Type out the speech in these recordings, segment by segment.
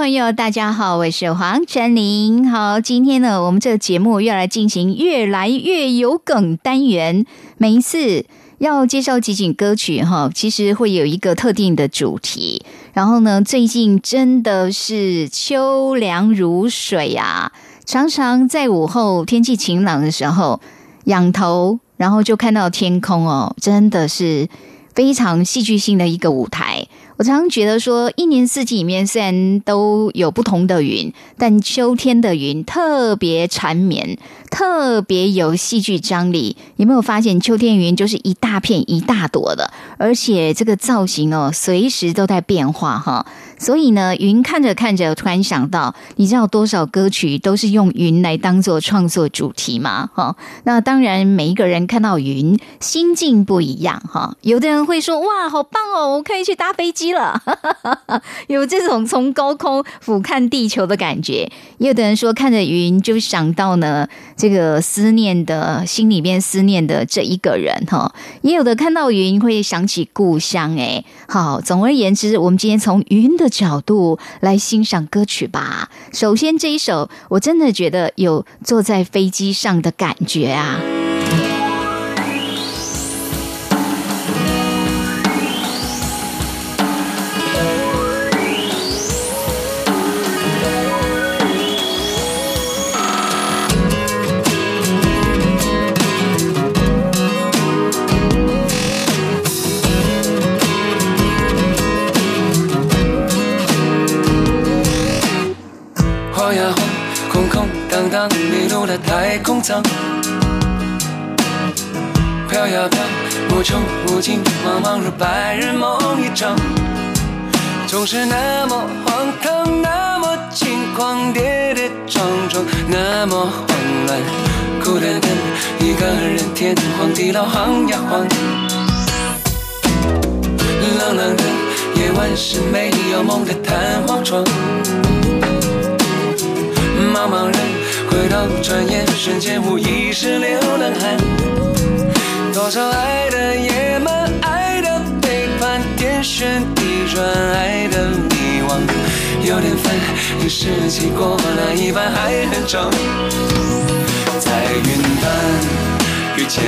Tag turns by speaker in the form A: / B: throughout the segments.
A: 朋友，大家好，我是黄晨林。好，今天呢，我们这个节目要来进行越来越有梗单元。每一次要介绍几景歌曲，哈，其实会有一个特定的主题。然后呢，最近真的是秋凉如水啊，常常在午后天气晴朗的时候，仰头然后就看到天空哦，真的是非常戏剧性的一个舞台。我常常觉得说，一年四季里面虽然都有不同的云，但秋天的云特别缠绵，特别有戏剧张力。有没有发现，秋天云就是一大片一大朵的，而且这个造型哦，随时都在变化哈。所以呢，云看着看着，突然想到，你知道多少歌曲都是用云来当做创作主题吗？哈，那当然，每一个人看到云，心境不一样哈。有的人会说：“哇，好棒哦，我可以去搭飞机了。”有这种从高空俯瞰地球的感觉。也有的人说，看着云就想到呢，这个思念的心里面思念的这一个人哈。也有的看到云会想起故乡。哎，好，总而言之，我们今天从云的。角度来欣赏歌曲吧。首先，这一首我真的觉得有坐在飞机上的感觉啊。
B: 太空舱，飘呀飘，无穷无尽，茫茫如白日梦一场。总是那么荒唐，那么轻狂，跌跌撞撞，那么慌乱，孤单单一个人，天荒地老，晃呀晃。冷冷的夜晚是没有梦的弹簧床，茫茫人。回到转眼瞬间，无疑是流浪汉。多少爱的野蛮，爱的背叛，天旋地转，爱的迷惘。有点烦，这世纪过了一半还很长。在云端遇见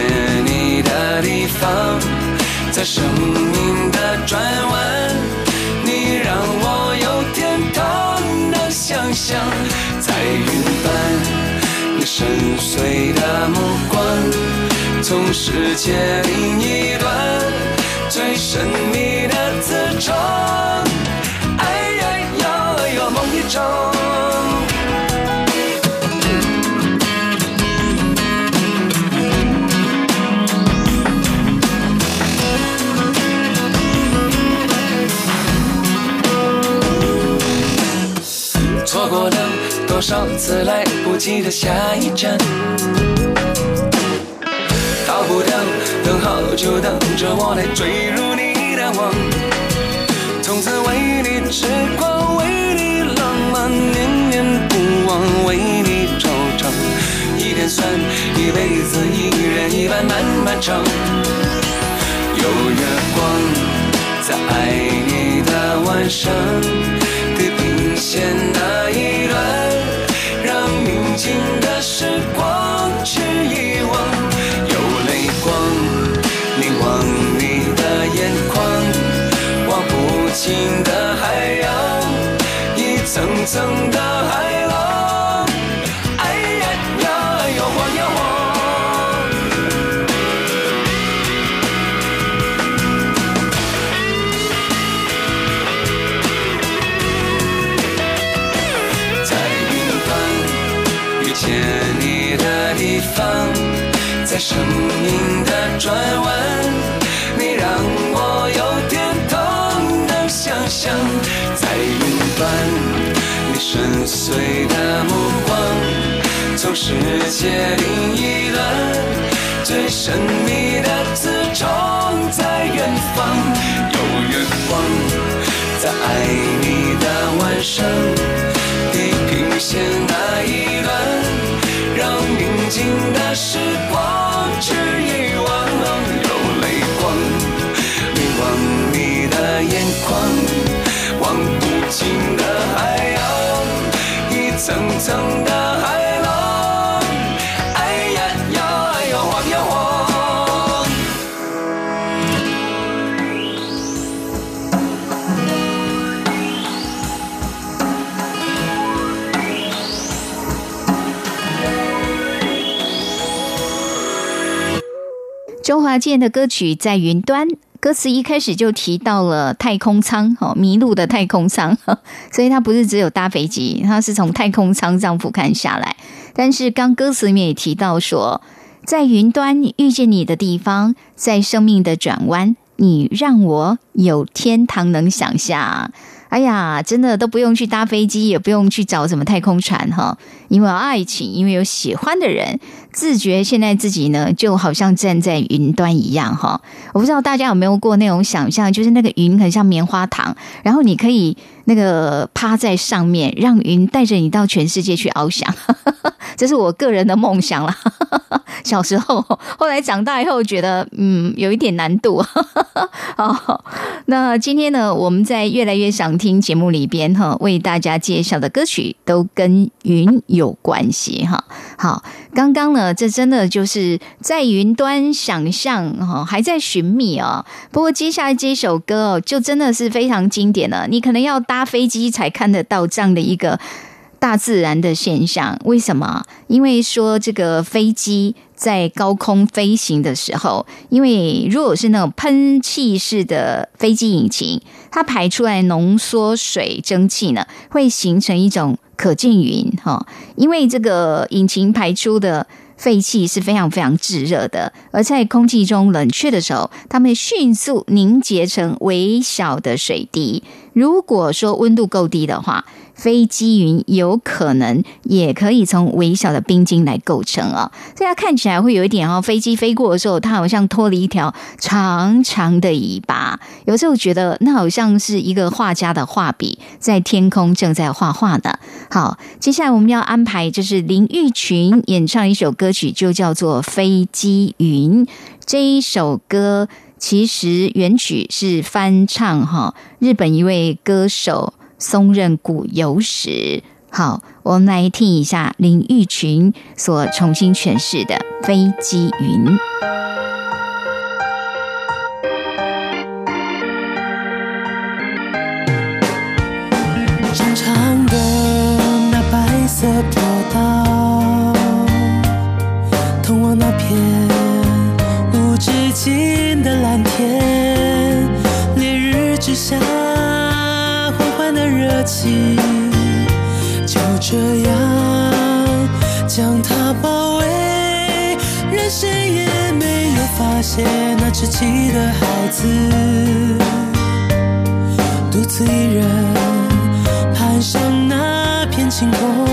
B: 你的地方，在生命的转弯，你让我有天堂的想象。在云端，深邃的目光，从世界另一端，最神秘的磁场。哎呀呀，呀梦一场。多少次来不及的下一站，逃不掉，等好久等着我来坠入你的网。从此为你痴狂，为你浪漫，念念不忘，为你惆怅。一点酸，一辈子一人一半漫漫长。有月光，在爱你的晚上，地平线那一端。宁静的时光去遗忘，有泪光凝望你的眼眶，望不尽的海洋，一层层的海在生命的转弯，你让我有天堂的想象。在云端，你深邃的目光，从世界另一端。最神秘的刺虫在远方，有月光在爱你的晚上，地平线那一端，静的时光去遗忘，有泪光凝望你的眼眶，望不尽的海洋，一层层的海。
A: 周华健的歌曲在云端，歌词一开始就提到了太空舱，哦，迷路的太空舱，所以它不是只有搭飞机，它是从太空舱上俯瞰下来。但是刚歌词里面也提到说，在云端遇见你的地方，在生命的转弯，你让我有天堂能想象。哎呀，真的都不用去搭飞机，也不用去找什么太空船哈，因为爱情，因为有喜欢的人，自觉现在自己呢就好像站在云端一样哈。我不知道大家有没有过那种想象，就是那个云很像棉花糖，然后你可以那个趴在上面，让云带着你到全世界去翱翔。这是我个人的梦想了。小时候，后来长大以后觉得，嗯，有一点难度。好，那今天呢，我们在越来越想听节目里边哈，为大家介绍的歌曲都跟云有关系哈。好，刚刚呢，这真的就是在云端想象哈，还在寻觅哦。不过接下来这首歌哦，就真的是非常经典了，你可能要搭飞机才看得到这样的一个。大自然的现象，为什么？因为说这个飞机在高空飞行的时候，因为如果是那种喷气式的飞机引擎，它排出来浓缩水蒸气呢，会形成一种可见云哈。因为这个引擎排出的废气是非常非常炙热的，而在空气中冷却的时候，它们迅速凝结成微小的水滴。如果说温度够低的话，飞机云有可能也可以从微小的冰晶来构成啊，所以它看起来会有一点哦，飞机飞过的时候，它好像拖了一条长长的尾巴。有时候觉得那好像是一个画家的画笔在天空正在画画的。好，接下来我们要安排就是林玉群演唱一首歌曲，就叫做《飞机云》。这一首歌其实原曲是翻唱哈，日本一位歌手。松任古有史，好，我们来听一下林玉群所重新诠释的《飞机云》。
C: 这样将他包围，任谁也没有发现那稚气的孩子。独自一人攀上那片晴空，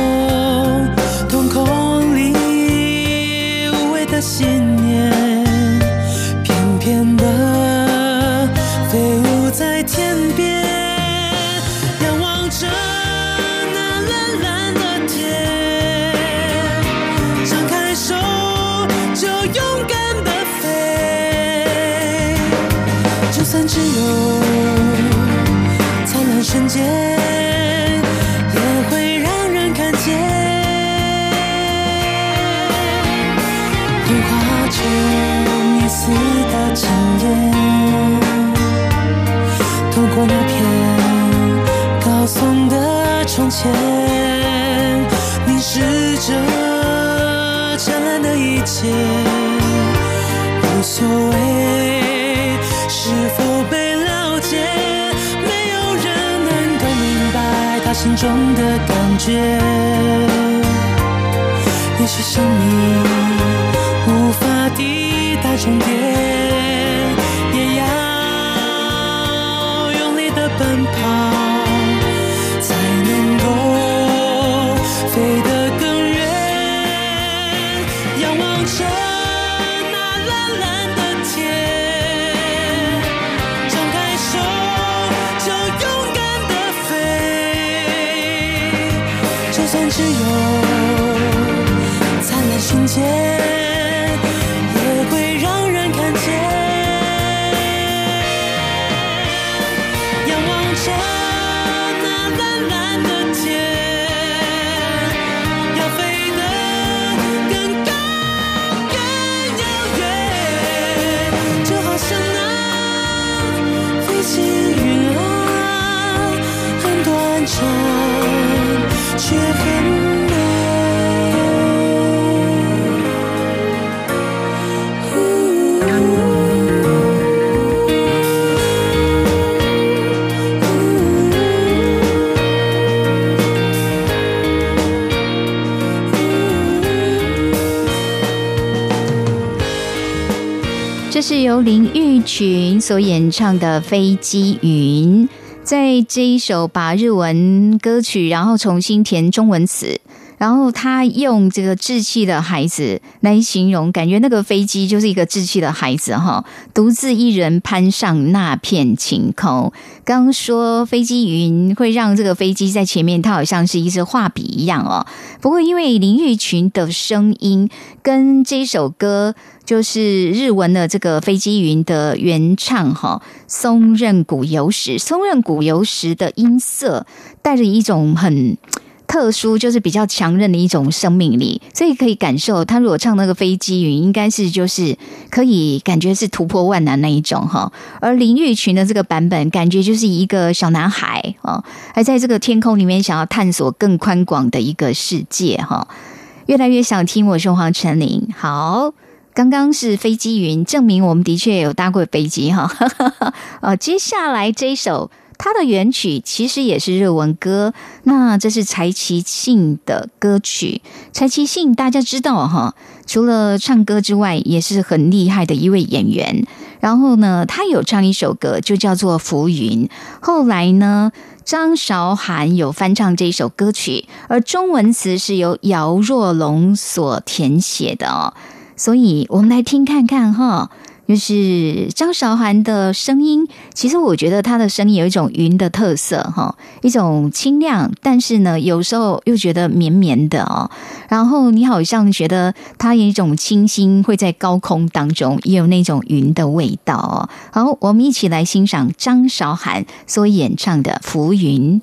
C: 前，凝视着灿烂的一切，无所谓是否被了解。没有人能够明白他心中的感觉，也许生命无法抵达终点，也要用力的奔跑
A: 是由林玉群所演唱的《飞机云》。在这一首把日文歌曲，然后重新填中文词，然后他用这个稚气的孩子来形容，感觉那个飞机就是一个稚气的孩子哈，独自一人攀上那片晴空。刚刚说飞机云会让这个飞机在前面，它好像是一支画笔一样哦。不过因为林玉群的声音跟这首歌。就是日文的这个飞机云的原唱哈，松任谷由实，松任谷由实的音色带着一种很特殊，就是比较强韧的一种生命力，所以可以感受他如果唱那个飞机云，应该是就是可以感觉是突破万难那一种哈。而林玉群的这个版本，感觉就是一个小男孩啊，还在这个天空里面想要探索更宽广的一个世界哈。越来越想听我说黄成林好。刚刚是飞机云，证明我们的确有搭过飞机哈。呃，接下来这一首，它的原曲其实也是日文歌，那这是柴崎幸的歌曲。柴崎幸大家知道哈，除了唱歌之外，也是很厉害的一位演员。然后呢，他有唱一首歌，就叫做《浮云》。后来呢，张韶涵有翻唱这首歌曲，而中文词是由姚若龙所填写的哦。所以我们来听看看哈，就是张韶涵的声音。其实我觉得她的声音有一种云的特色哈，一种清亮，但是呢，有时候又觉得绵绵的哦。然后你好像觉得她有一种清新，会在高空当中也有那种云的味道哦。好，我们一起来欣赏张韶涵所演唱的《浮云》。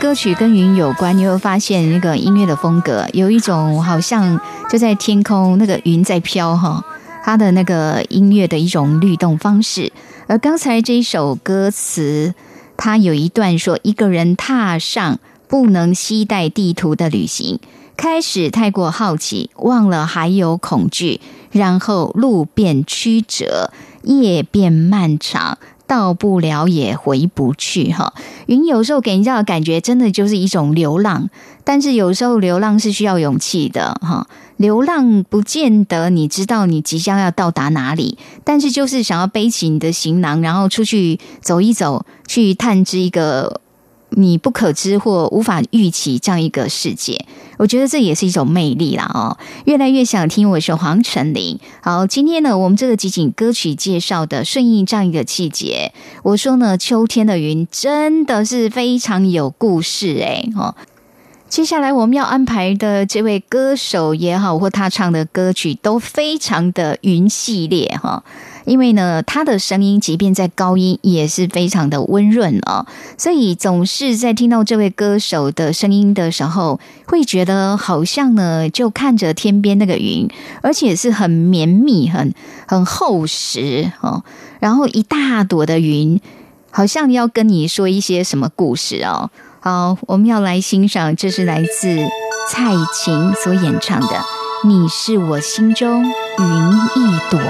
A: 歌曲跟云有关，你会发现那个音乐的风格有一种好像就在天空，那个云在飘哈，它的那个音乐的一种律动方式。而刚才这一首歌词，它有一段说，一个人踏上不能携带地图的旅行，开始太过好奇，忘了还有恐惧，然后路变曲折，夜变漫长。到不了也回不去哈。云有时候给人家的感觉真的就是一种流浪，但是有时候流浪是需要勇气的哈。流浪不见得你知道你即将要到达哪里，但是就是想要背起你的行囊，然后出去走一走，去探知一个你不可知或无法预期这样一个世界。我觉得这也是一种魅力啦哦。越来越想听，我是黄成林。好，今天呢，我们这个集锦歌曲介绍的顺应这样一个季节，我说呢，秋天的云真的是非常有故事诶。哦。接下来我们要安排的这位歌手也好，或他唱的歌曲都非常的云系列哈。因为呢，他的声音即便在高音也是非常的温润哦，所以总是在听到这位歌手的声音的时候，会觉得好像呢，就看着天边那个云，而且是很绵密、很很厚实哦，然后一大朵的云，好像要跟你说一些什么故事哦。好，我们要来欣赏，这是来自蔡琴所演唱的《你是我心中云一朵》。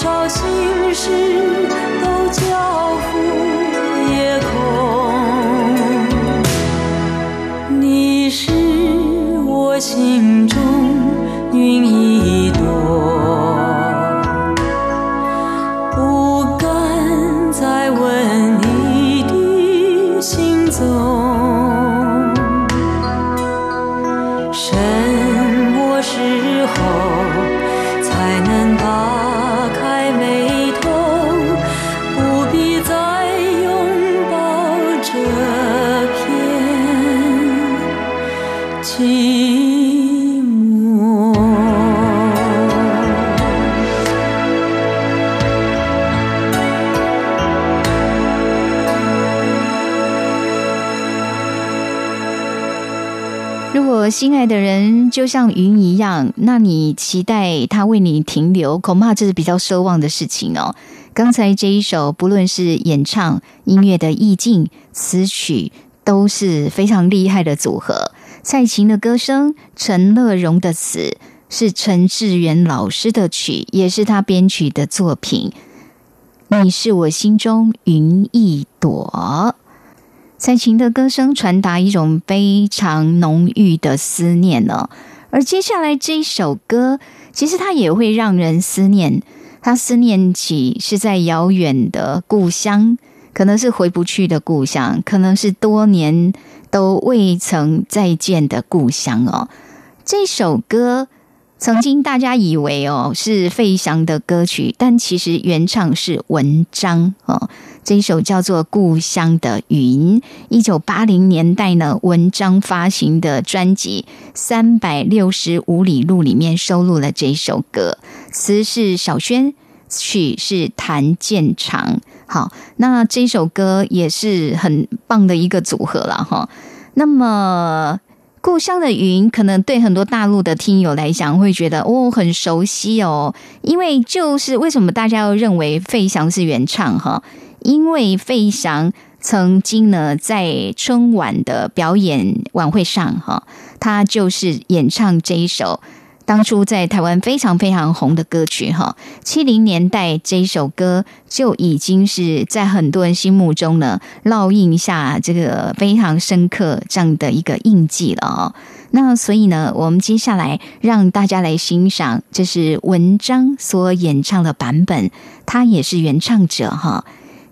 C: 少心事
A: 就像云一样，那你期待他为你停留，恐怕这是比较奢望的事情哦。刚才这一首，不论是演唱、音乐的意境、词曲，都是非常厉害的组合。蔡琴的歌声，陈乐融的词，是陈志远老师的曲，也是他编曲的作品。你是我心中云一朵。蔡琴的歌声传达一种非常浓郁的思念呢、而接下来这一首歌，其实它也会让人思念，他思念起是在遥远的故乡，可能是回不去的故乡，可能是多年都未曾再见的故乡哦。这首歌曾经大家以为哦是费翔的歌曲，但其实原唱是文章哦。这一首叫做《故乡的云》，一九八零年代呢，文章发行的专辑《三百六十五里路》里面收录了这首歌，词是小轩，曲是谭健常。好，那这首歌也是很棒的一个组合了哈。那么。故乡的云，可能对很多大陆的听友来讲，会觉得哦很熟悉哦，因为就是为什么大家要认为费翔是原唱哈？因为费翔曾经呢在春晚的表演晚会上哈，他就是演唱这一首。当初在台湾非常非常红的歌曲哈，七零年代这一首歌就已经是在很多人心目中呢烙印下这个非常深刻这样的一个印记了哦。那所以呢，我们接下来让大家来欣赏，这是文章所演唱的版本，他也是原唱者哈。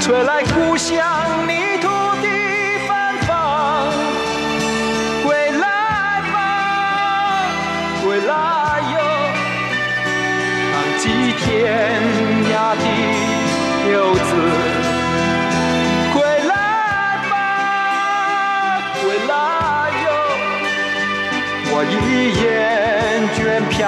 D: 吹来故乡泥土的芬芳。归来吧，归来哟，浪迹天涯的游子。归来吧，归来哟，我已厌倦漂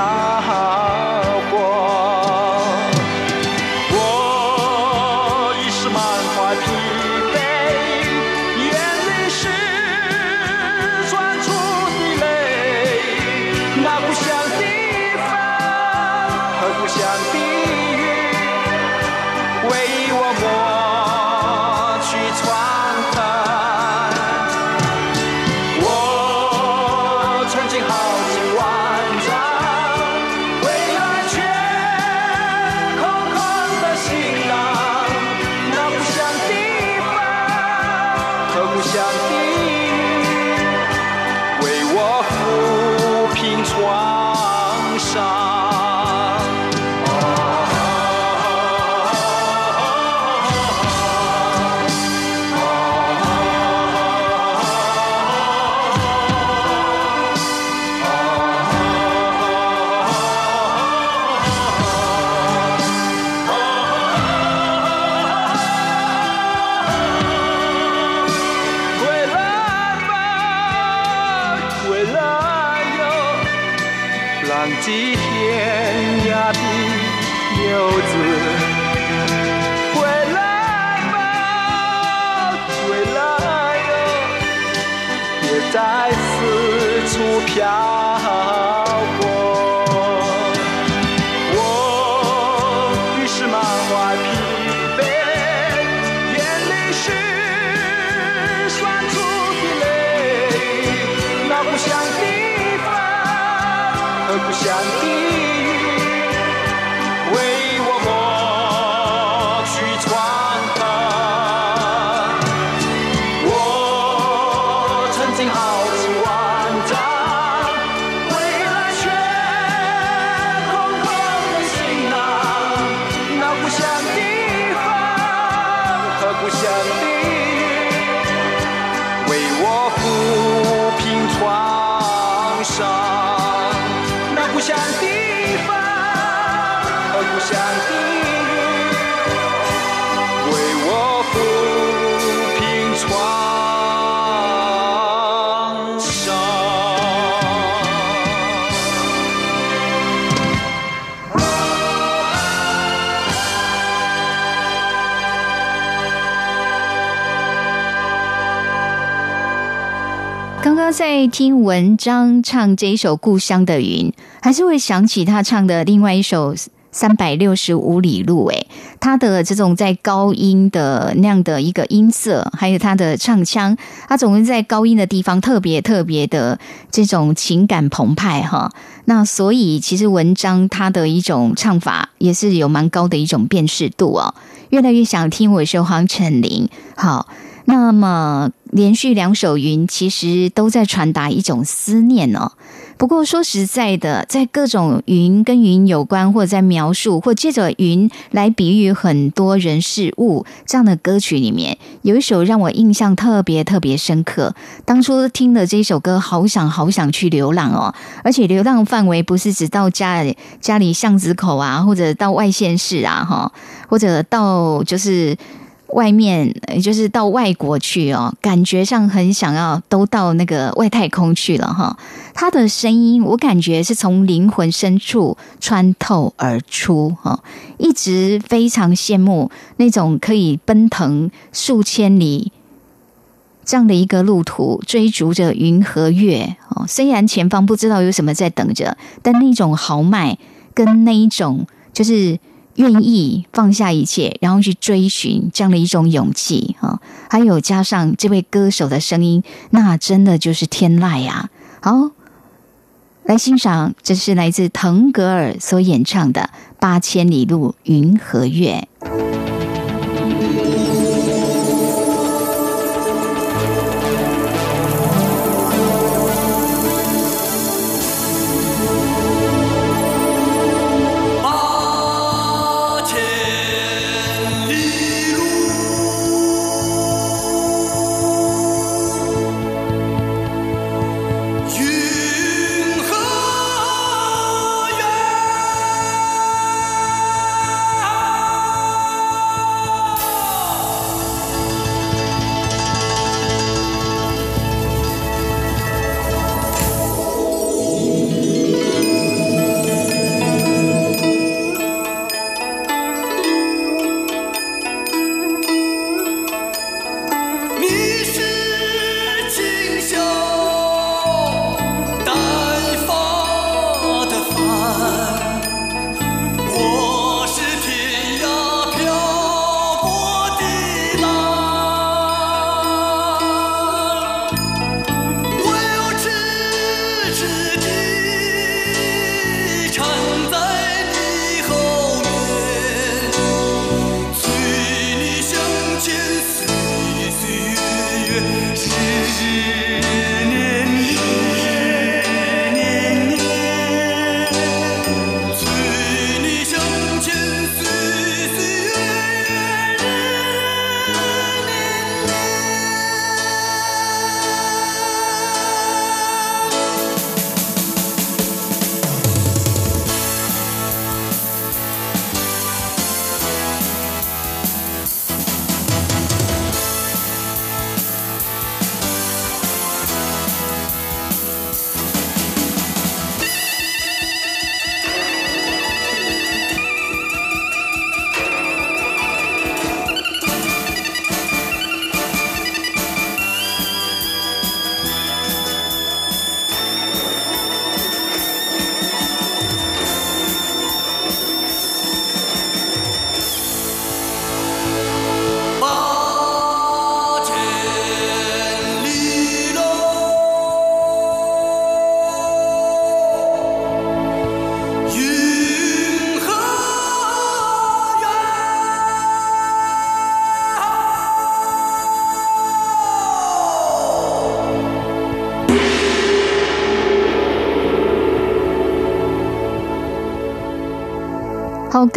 A: 刚刚在听文章唱这一首《故乡的云》，还是会想起他唱的另外一首《三百六十五里路》。诶，他的这种在高音的那样的一个音色，还有他的唱腔，他总是在高音的地方特别特别的这种情感澎湃哈。那所以其实文章他的一种唱法也是有蛮高的一种辨识度哦。越来越想听我是黄晨林，好。那么连续两首云，其实都在传达一种思念哦。不过说实在的，在各种云跟云有关，或者在描述，或借着云来比喻很多人事物这样的歌曲里面，有一首让我印象特别特别深刻。当初听的这首歌，好想好想去流浪哦，而且流浪范围不是只到家里家里巷子口啊，或者到外县市啊，哈，或者到就是。外面，就是到外国去哦，感觉上很想要都到那个外太空去了哈。他的声音，我感觉是从灵魂深处穿透而出哈，一直非常羡慕那种可以奔腾数千里这样的一个路途，追逐着云和月哦。虽然前方不知道有什么在等着，但那种豪迈跟那一种就是。愿意放下一切，然后去追寻这样的一种勇气哈。还有加上这位歌手的声音，那真的就是天籁呀！好，来欣赏，这是来自腾格尔所演唱的《八千里路云和月》。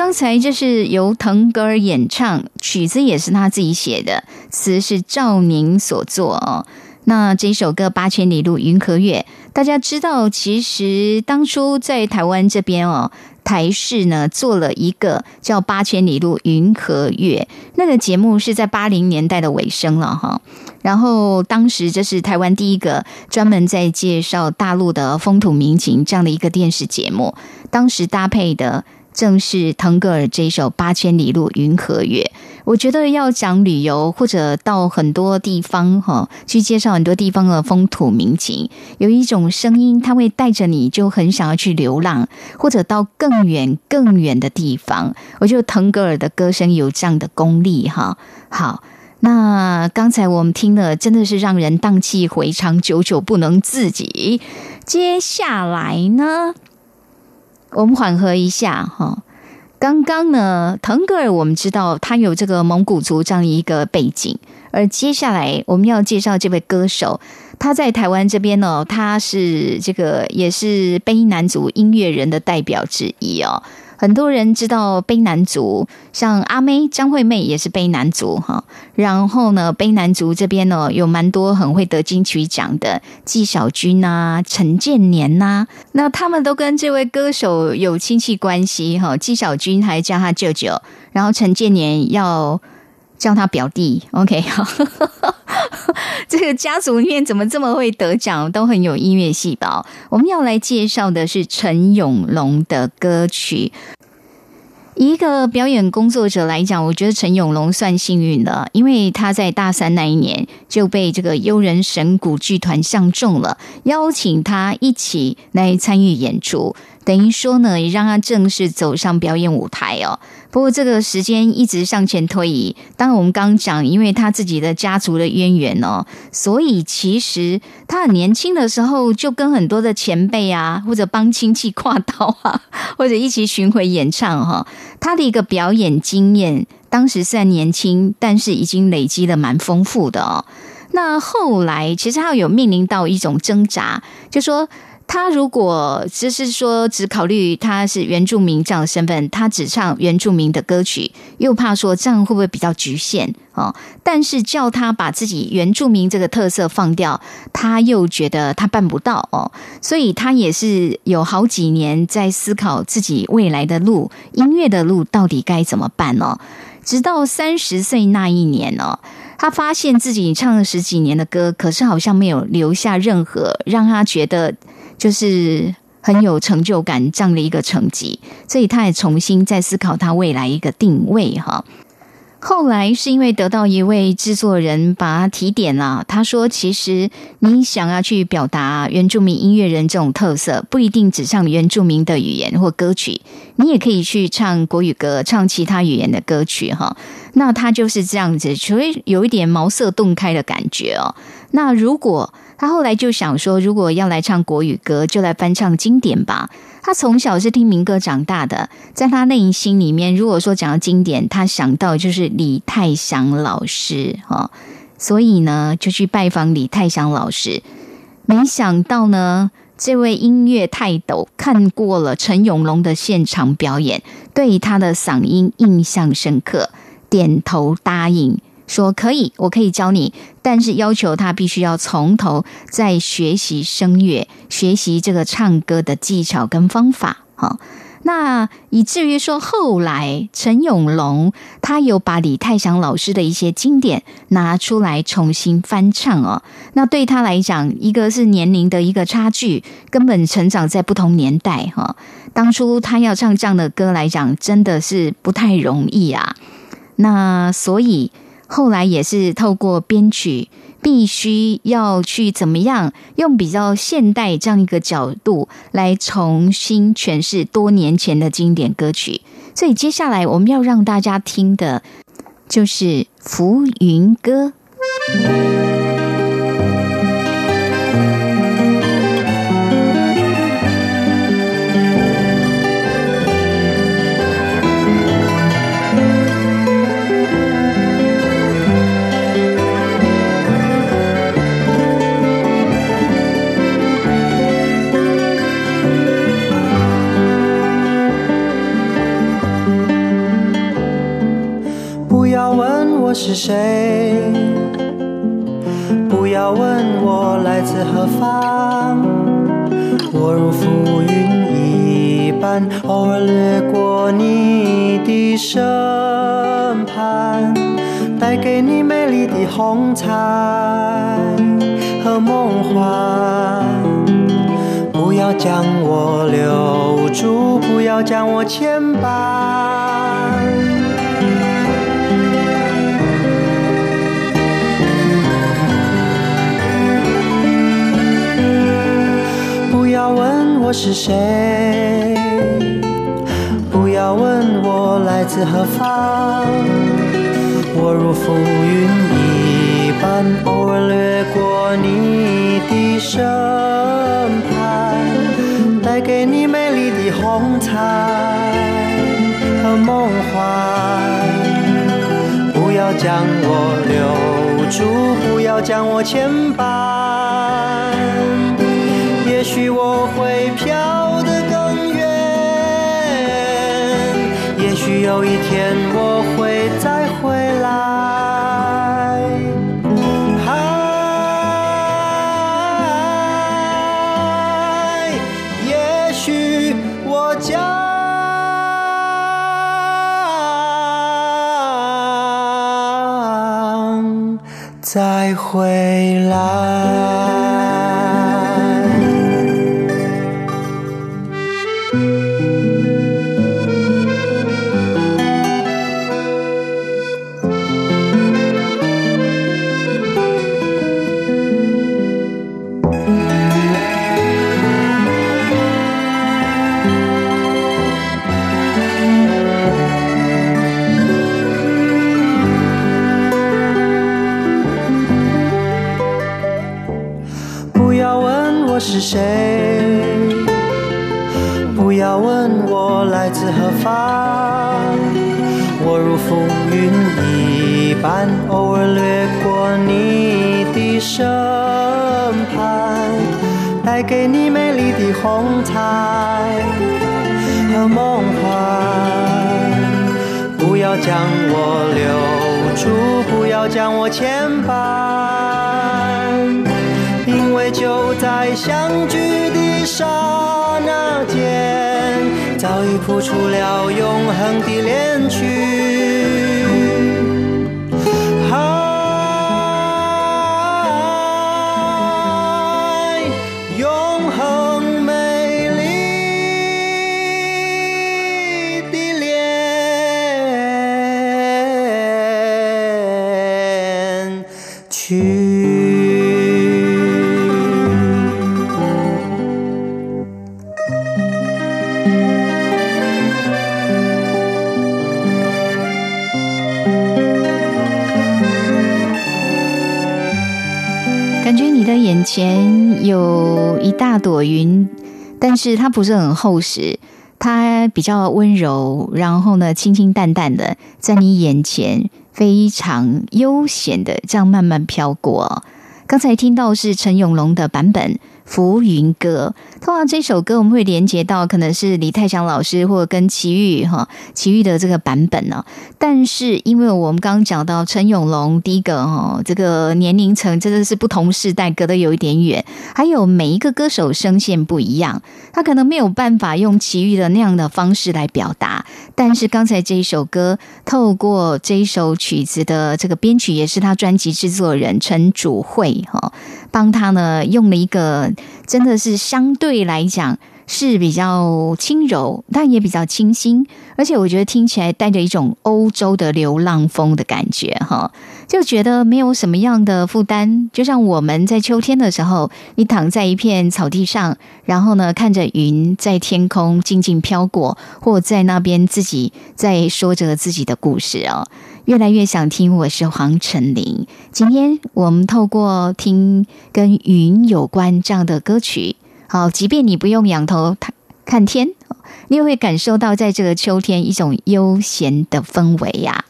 A: 刚才这是由腾格尔演唱，曲子也是他自己写的，词是赵宁所作哦。那这首歌《八千里路云和月》，大家知道，其实当初在台湾这边哦，台视呢做了一个叫《八千里路云和月》，那个节目是在八零年代的尾声了哈。然后当时这是台湾第一个专门在介绍大陆的风土民情这样的一个电视节目，当时搭配的。正是腾格尔这一首《八千里路云和月》，我觉得要讲旅游或者到很多地方哈，去介绍很多地方的风土民情，有一种声音，它会带着你就很想要去流浪，或者到更远更远的地方。我觉得腾格尔的歌声有这样的功力哈。好，那刚才我们听了，真的是让人荡气回肠，久久不能自己。接下来呢？我们缓和一下哈，刚刚呢，腾格尔我们知道他有这个蒙古族这样一个背景，而接下来我们要介绍这位歌手，他在台湾这边呢，他是这个也是卑南族音乐人的代表之一哦。很多人知道卑南族，像阿妹张惠妹也是卑南族哈。然后呢，卑南族这边呢有蛮多很会得金曲奖的纪晓君呐、陈建年呐，那他们都跟这位歌手有亲戚关系哈。纪晓君还叫他舅舅，然后陈建年要叫他表弟。OK，好，这个家族里面怎么这么会得奖，都很有音乐细胞。我们要来介绍的是陈永龙的歌曲。一个表演工作者来讲，我觉得陈永龙算幸运了，因为他在大三那一年就被这个悠人神鼓剧团相中了，邀请他一起来参与演出。等于说呢，也让他正式走上表演舞台哦。不过这个时间一直向前推移，当然我们刚刚讲，因为他自己的家族的渊源哦，所以其实他很年轻的时候就跟很多的前辈啊，或者帮亲戚跨刀啊，或者一起巡回演唱哈。他的一个表演经验，当时虽然年轻，但是已经累积的蛮丰富的哦。那后来其实他有面临到一种挣扎，就说。他如果只是说只考虑他是原住民这样的身份，他只唱原住民的歌曲，又怕说这样会不会比较局限哦？但是叫他把自己原住民这个特色放掉，他又觉得他办不到哦，所以他也是有好几年在思考自己未来的路，音乐的路到底该怎么办呢？直到三十岁那一年呢，他发现自己唱了十几年的歌，可是好像没有留下任何让他觉得。就是很有成就感这样的一个成绩，所以他也重新在思考他未来一个定位哈。后来是因为得到一位制作人把他提点了，他说：“其实你想要去表达原住民音乐人这种特色，不一定只唱原住民的语言或歌曲，你也可以去唱国语歌，唱其他语言的歌曲哈。”那他就是这样子，所以有一点茅塞顿开的感觉哦。那如果他后来就想说，如果要来唱国语歌，就来翻唱经典吧。他从小是听民歌长大的，在他内心里面，如果说讲到经典，他想到就是李泰祥老师哈，所以呢，就去拜访李泰祥老师。没想到呢，这位音乐泰斗看过了陈永龙的现场表演，对他的嗓音印象深刻，点头答应。说可以，我可以教你，但是要求他必须要从头再学习声乐，学习这个唱歌的技巧跟方法。哈，那以至于说后来陈永龙他有把李泰祥老师的一些经典拿出来重新翻唱哦。那对他来讲，一个是年龄的一个差距，根本成长在不同年代。哈，当初他要唱这样的歌来讲，真的是不太容易啊。那所以。后来也是透过编曲，必须要去怎么样用比较现代这样一个角度来重新诠释多年前的经典歌曲。所以接下来我们要让大家听的，就是《浮云歌》。
E: 是谁？不要问我来自何方。我如浮云一般，偶尔掠过你的身旁，带给你美丽的红彩和梦幻。不要将我留住，不要将我牵绊。我是谁？不要问我来自何方。我如浮云一般，偶尔掠过你的身旁，带给你美丽的红彩和梦幻。不要将我留住，不要将我牵绊。我会飘
C: 是
A: 它不是很厚实，它比较温柔，然后呢，清清淡淡的在你眼前，非常悠闲的这样慢慢飘过。刚才听到是陈永龙的版本《浮云歌》，通常这首歌我们会连接到可能是李泰祥老师或者跟齐豫哈齐豫的这个版本呢、但是因为我们刚刚讲到陈永龙，第一个哈这个年龄层真的是不同世代，隔得有一点远，还有每一个歌手声线不一样，他可能没有办法用齐豫的那样的方式来表达。但是刚才这一首歌，透过这一首曲子的这个编曲，也是他专辑制作人陈祖慧哈，帮他呢用了一个真的是相对来讲是比较轻柔，但也比较清新，而且我觉得听起来带着一种欧洲的流浪风的感觉哈，就觉得没有什么样的负担，就像我们在秋天的时候，你躺在一片草地上，然后呢看着云在天空静静飘过，或在那边自己在说着自己的故事哦。越来越想听，我是黄晨林。今天我们透过听跟云有关这样的歌曲，好，即便你不用仰头看天，你也会感受到在这个秋天一种悠闲的氛围呀、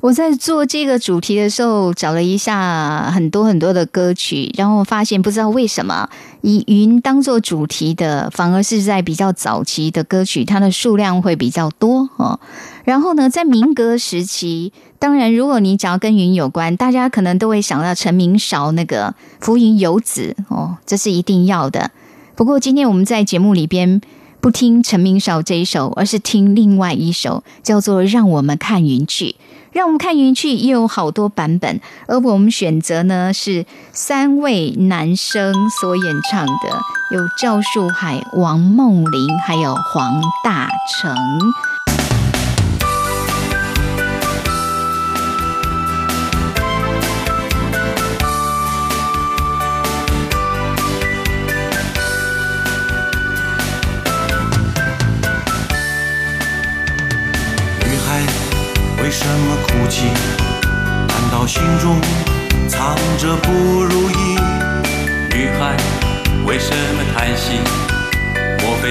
A: 我在做这个主题的时候，找了一下很多很多的歌曲，然后发现不知道为什么以云当做主题的，反而是在比较早期的歌曲，它的数量会比较多哦。然后呢，在民歌时期，当然如果你只要跟云有关，大家可能都会想到陈明韶那个《浮云游子》哦，这是一定要的。不过今天我们在节目里边不听陈明韶这一首，而是听另外一首，叫做《让我们看云去》。让我们看云去也有好多版本，而我们选择呢是三位男生所演唱的，有赵树海、王梦玲，还有黄大成。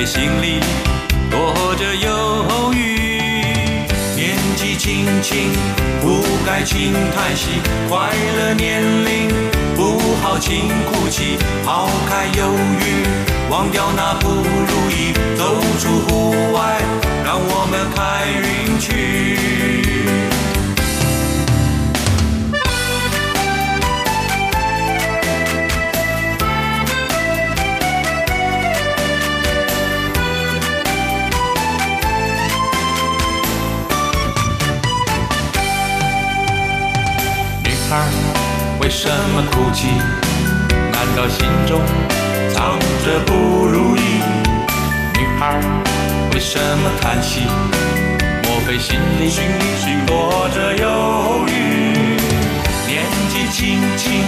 B: 心里躲着忧郁？年纪轻轻不该轻叹息，快乐年龄不好轻哭泣，抛开忧郁，忘掉那不如意，走出什么哭泣？难道心中藏着不如意？女孩为什么叹息？莫非心里心里躲着忧郁？年纪轻轻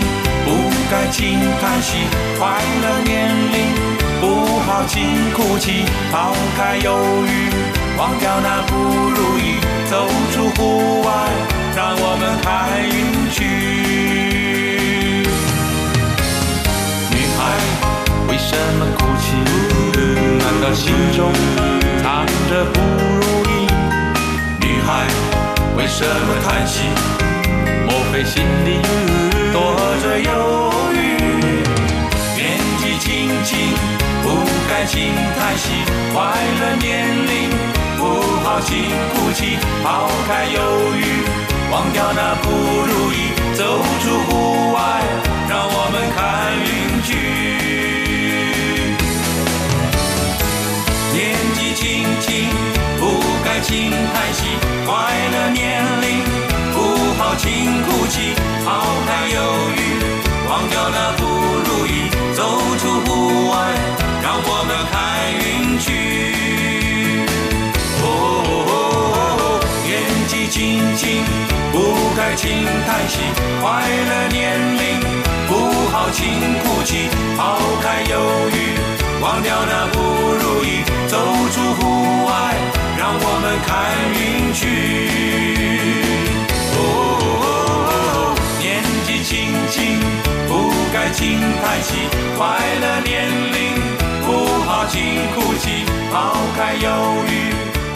B: 不该轻叹息，快乐年龄不好轻哭泣，抛开忧郁，忘掉那不如意，走出户外，让我们看云去。女孩为什么的心中藏着不如意。女孩为什么叹息？莫非心里躲着忧郁？年纪轻轻不该轻叹息，快乐年龄不好轻哭泣，抛开忧郁，忘掉那不如意，走出户外，让我们看云不该轻叹息，快乐年龄不好轻哭泣，抛开忧郁，忘掉那不如意，走出户外，让我们看云去。哦，年纪轻轻不该轻叹息，快乐年龄不好轻哭泣，抛开忧郁，忘掉那不如意，走出户外，我们看云去。哦，年纪轻轻不该轻叹息，快乐年龄不好轻哭泣，抛开忧郁，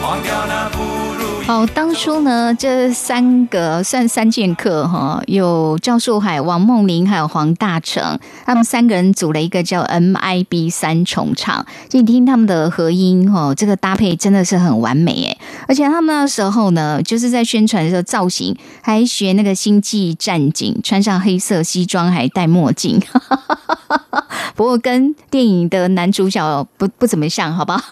B: 忘掉那不如意。
A: 好，当初呢，这三个算三剑客哈，有赵树海、王梦玲还有黄大成，他们三个人组了一个叫 MIB 三重唱。就你听他们的合音哈，这个搭配真的是很完美诶。而且他们那时候呢，就是在宣传的时候造型还学那个星际战警，穿上黑色西装还戴墨镜。不过跟电影的男主角不不怎么像，好吧？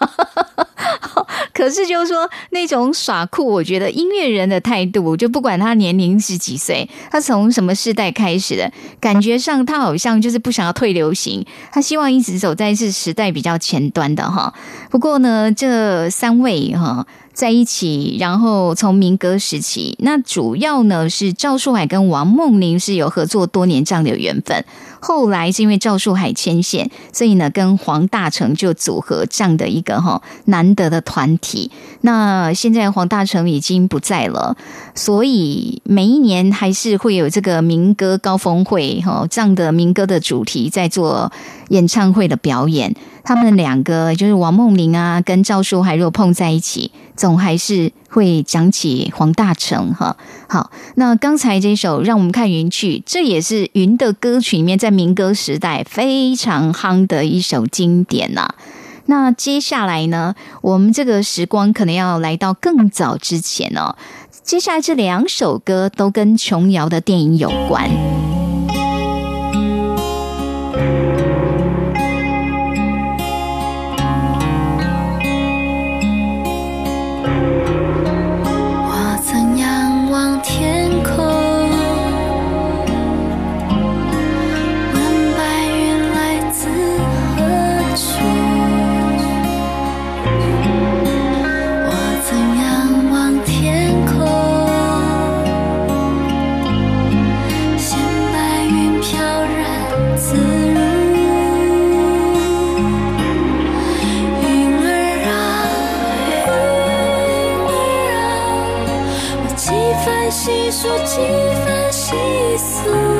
A: 可是就是说那种耍酷，我觉得音乐人的态度，就不管他年龄是几岁，他从什么世代开始的，感觉上他好像就是不想要退流行，他希望一直走在是时代比较前端的哈。不过呢，这三位哈。在一起，然后从民歌时期，那主要呢是赵树海跟王梦玲是有合作多年这样的缘分。后来是因为赵树海牵线，所以呢跟黄大成就组合这样的一个哈难得的团体。那现在黄大成已经不在了，所以每一年还是会有这个民歌高峰会哈这样的民歌的主题在做演唱会的表演。他们两个就是王梦玲啊，跟赵树海若碰在一起，总还是会讲起黄大成哈。好，那刚才这首《让我们看云去》，这也是云的歌曲里面在民歌时代非常夯的一首经典呐。那接下来呢，我们这个时光可能要来到更早之前哦。接下来这两首歌都跟琼瑶的电影有关。
F: 番细数，几番细思，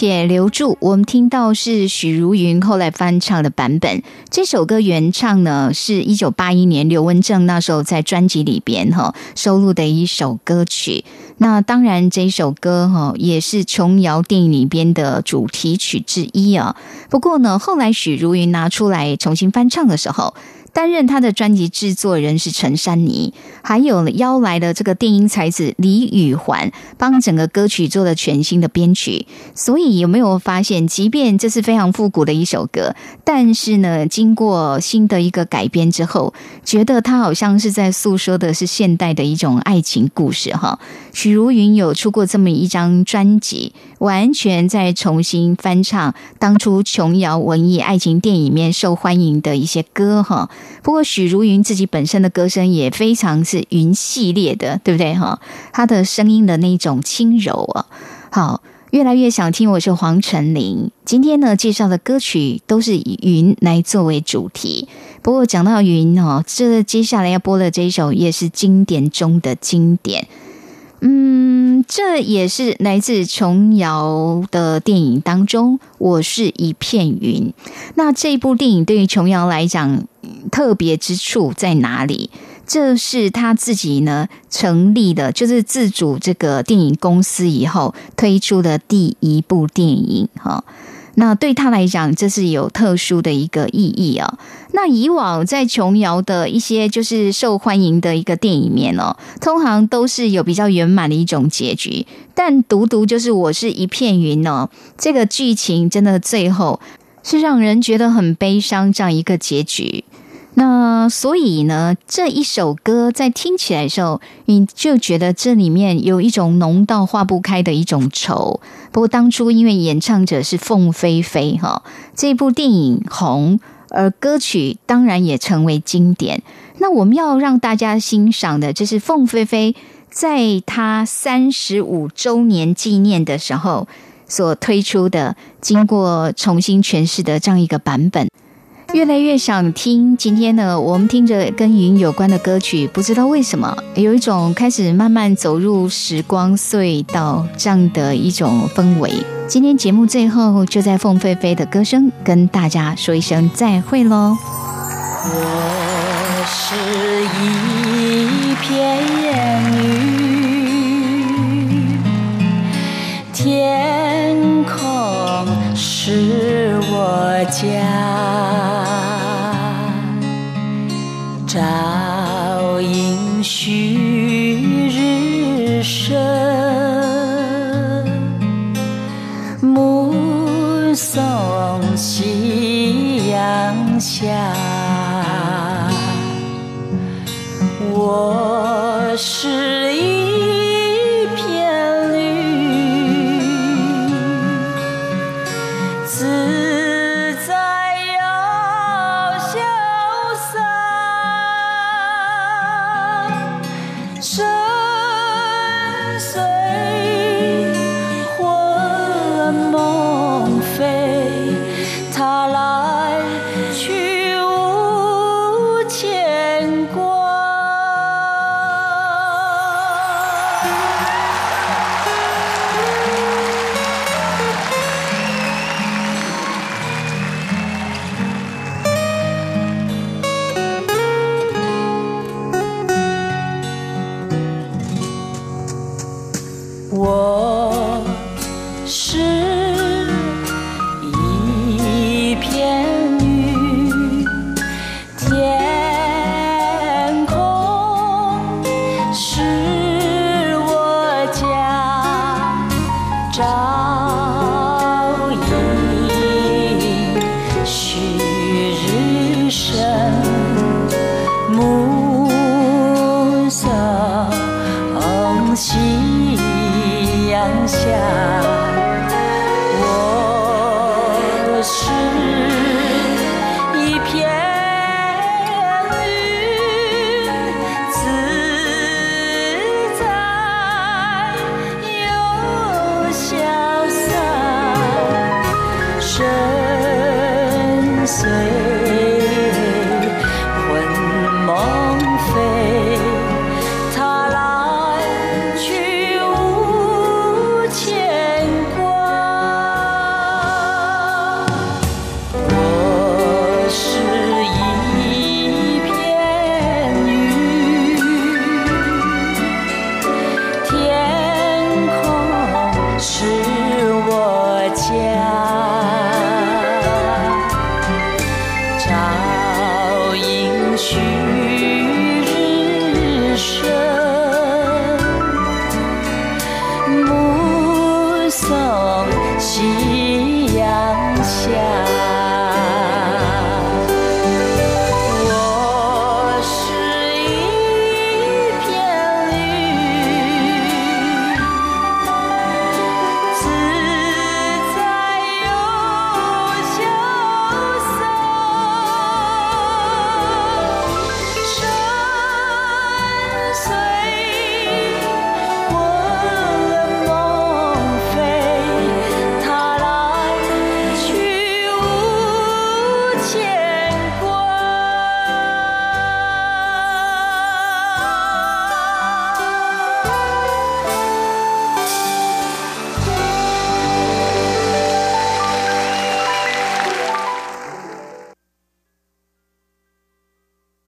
F: 且
A: 留住，我们听到是许茹芸后来翻唱的版本。这首歌原唱呢是一九八一年刘文正那时候在专辑里边哈收录的一首歌曲。那当然这首歌哈也是琼瑶电影里边的主题曲之一啊。不过呢，后来许茹芸拿出来重新翻唱的时候。担任他的专辑制作人是陈珊妮，还有邀来的这个电音才子李宇环，帮整个歌曲做了全新的编曲。所以有没有发现，即便这是非常复古的一首歌，但是呢，经过新的一个改编之后，觉得它好像是在诉说的是现代的一种爱情故事哈。许茹芸有出过这么一张专辑，完全在重新翻唱当初琼瑶文艺爱情电影里面受欢迎的一些歌哈。不过许茹芸自己本身的歌声也非常是云系列的，对不对哈？她的声音的那种轻柔啊，好，越来越想听。我是黄晨林，今天呢介绍的歌曲都是以云来作为主题。不过讲到云哦，这接下来要播的这一首也是经典中的经典。嗯，这也是来自琼瑶的电影当中，《我是一片云》。那这部电影对于琼瑶来讲，特别之处在哪里？这是他自己呢成立的，就是自主这个电影公司以后推出的第一部电影哈。那对他来讲，这是有特殊的一个意义啊。那以往在琼瑶的一些就是受欢迎的一个电影面哦，通常都是有比较圆满的一种结局，但独独就是我是一片云哦，这个剧情真的最后是让人觉得很悲伤这样一个结局。那所以呢，这一首歌在听起来的时候，你就觉得这里面有一种浓到化不开的一种愁。不过当初因为演唱者是凤飞飞哈，这部电影红，而歌曲当然也成为经典。那我们要让大家欣赏的，就是凤飞飞在她三十五周年纪念的时候所推出的，经过重新诠释的这样一个版本。越来越想听。今天呢，我们听着跟云有关的歌曲，不知道为什么有一种开始慢慢走入时光隧道这样的一种氛围。今天节目最后，就在凤飞飞的歌声跟大家说一声再会喽。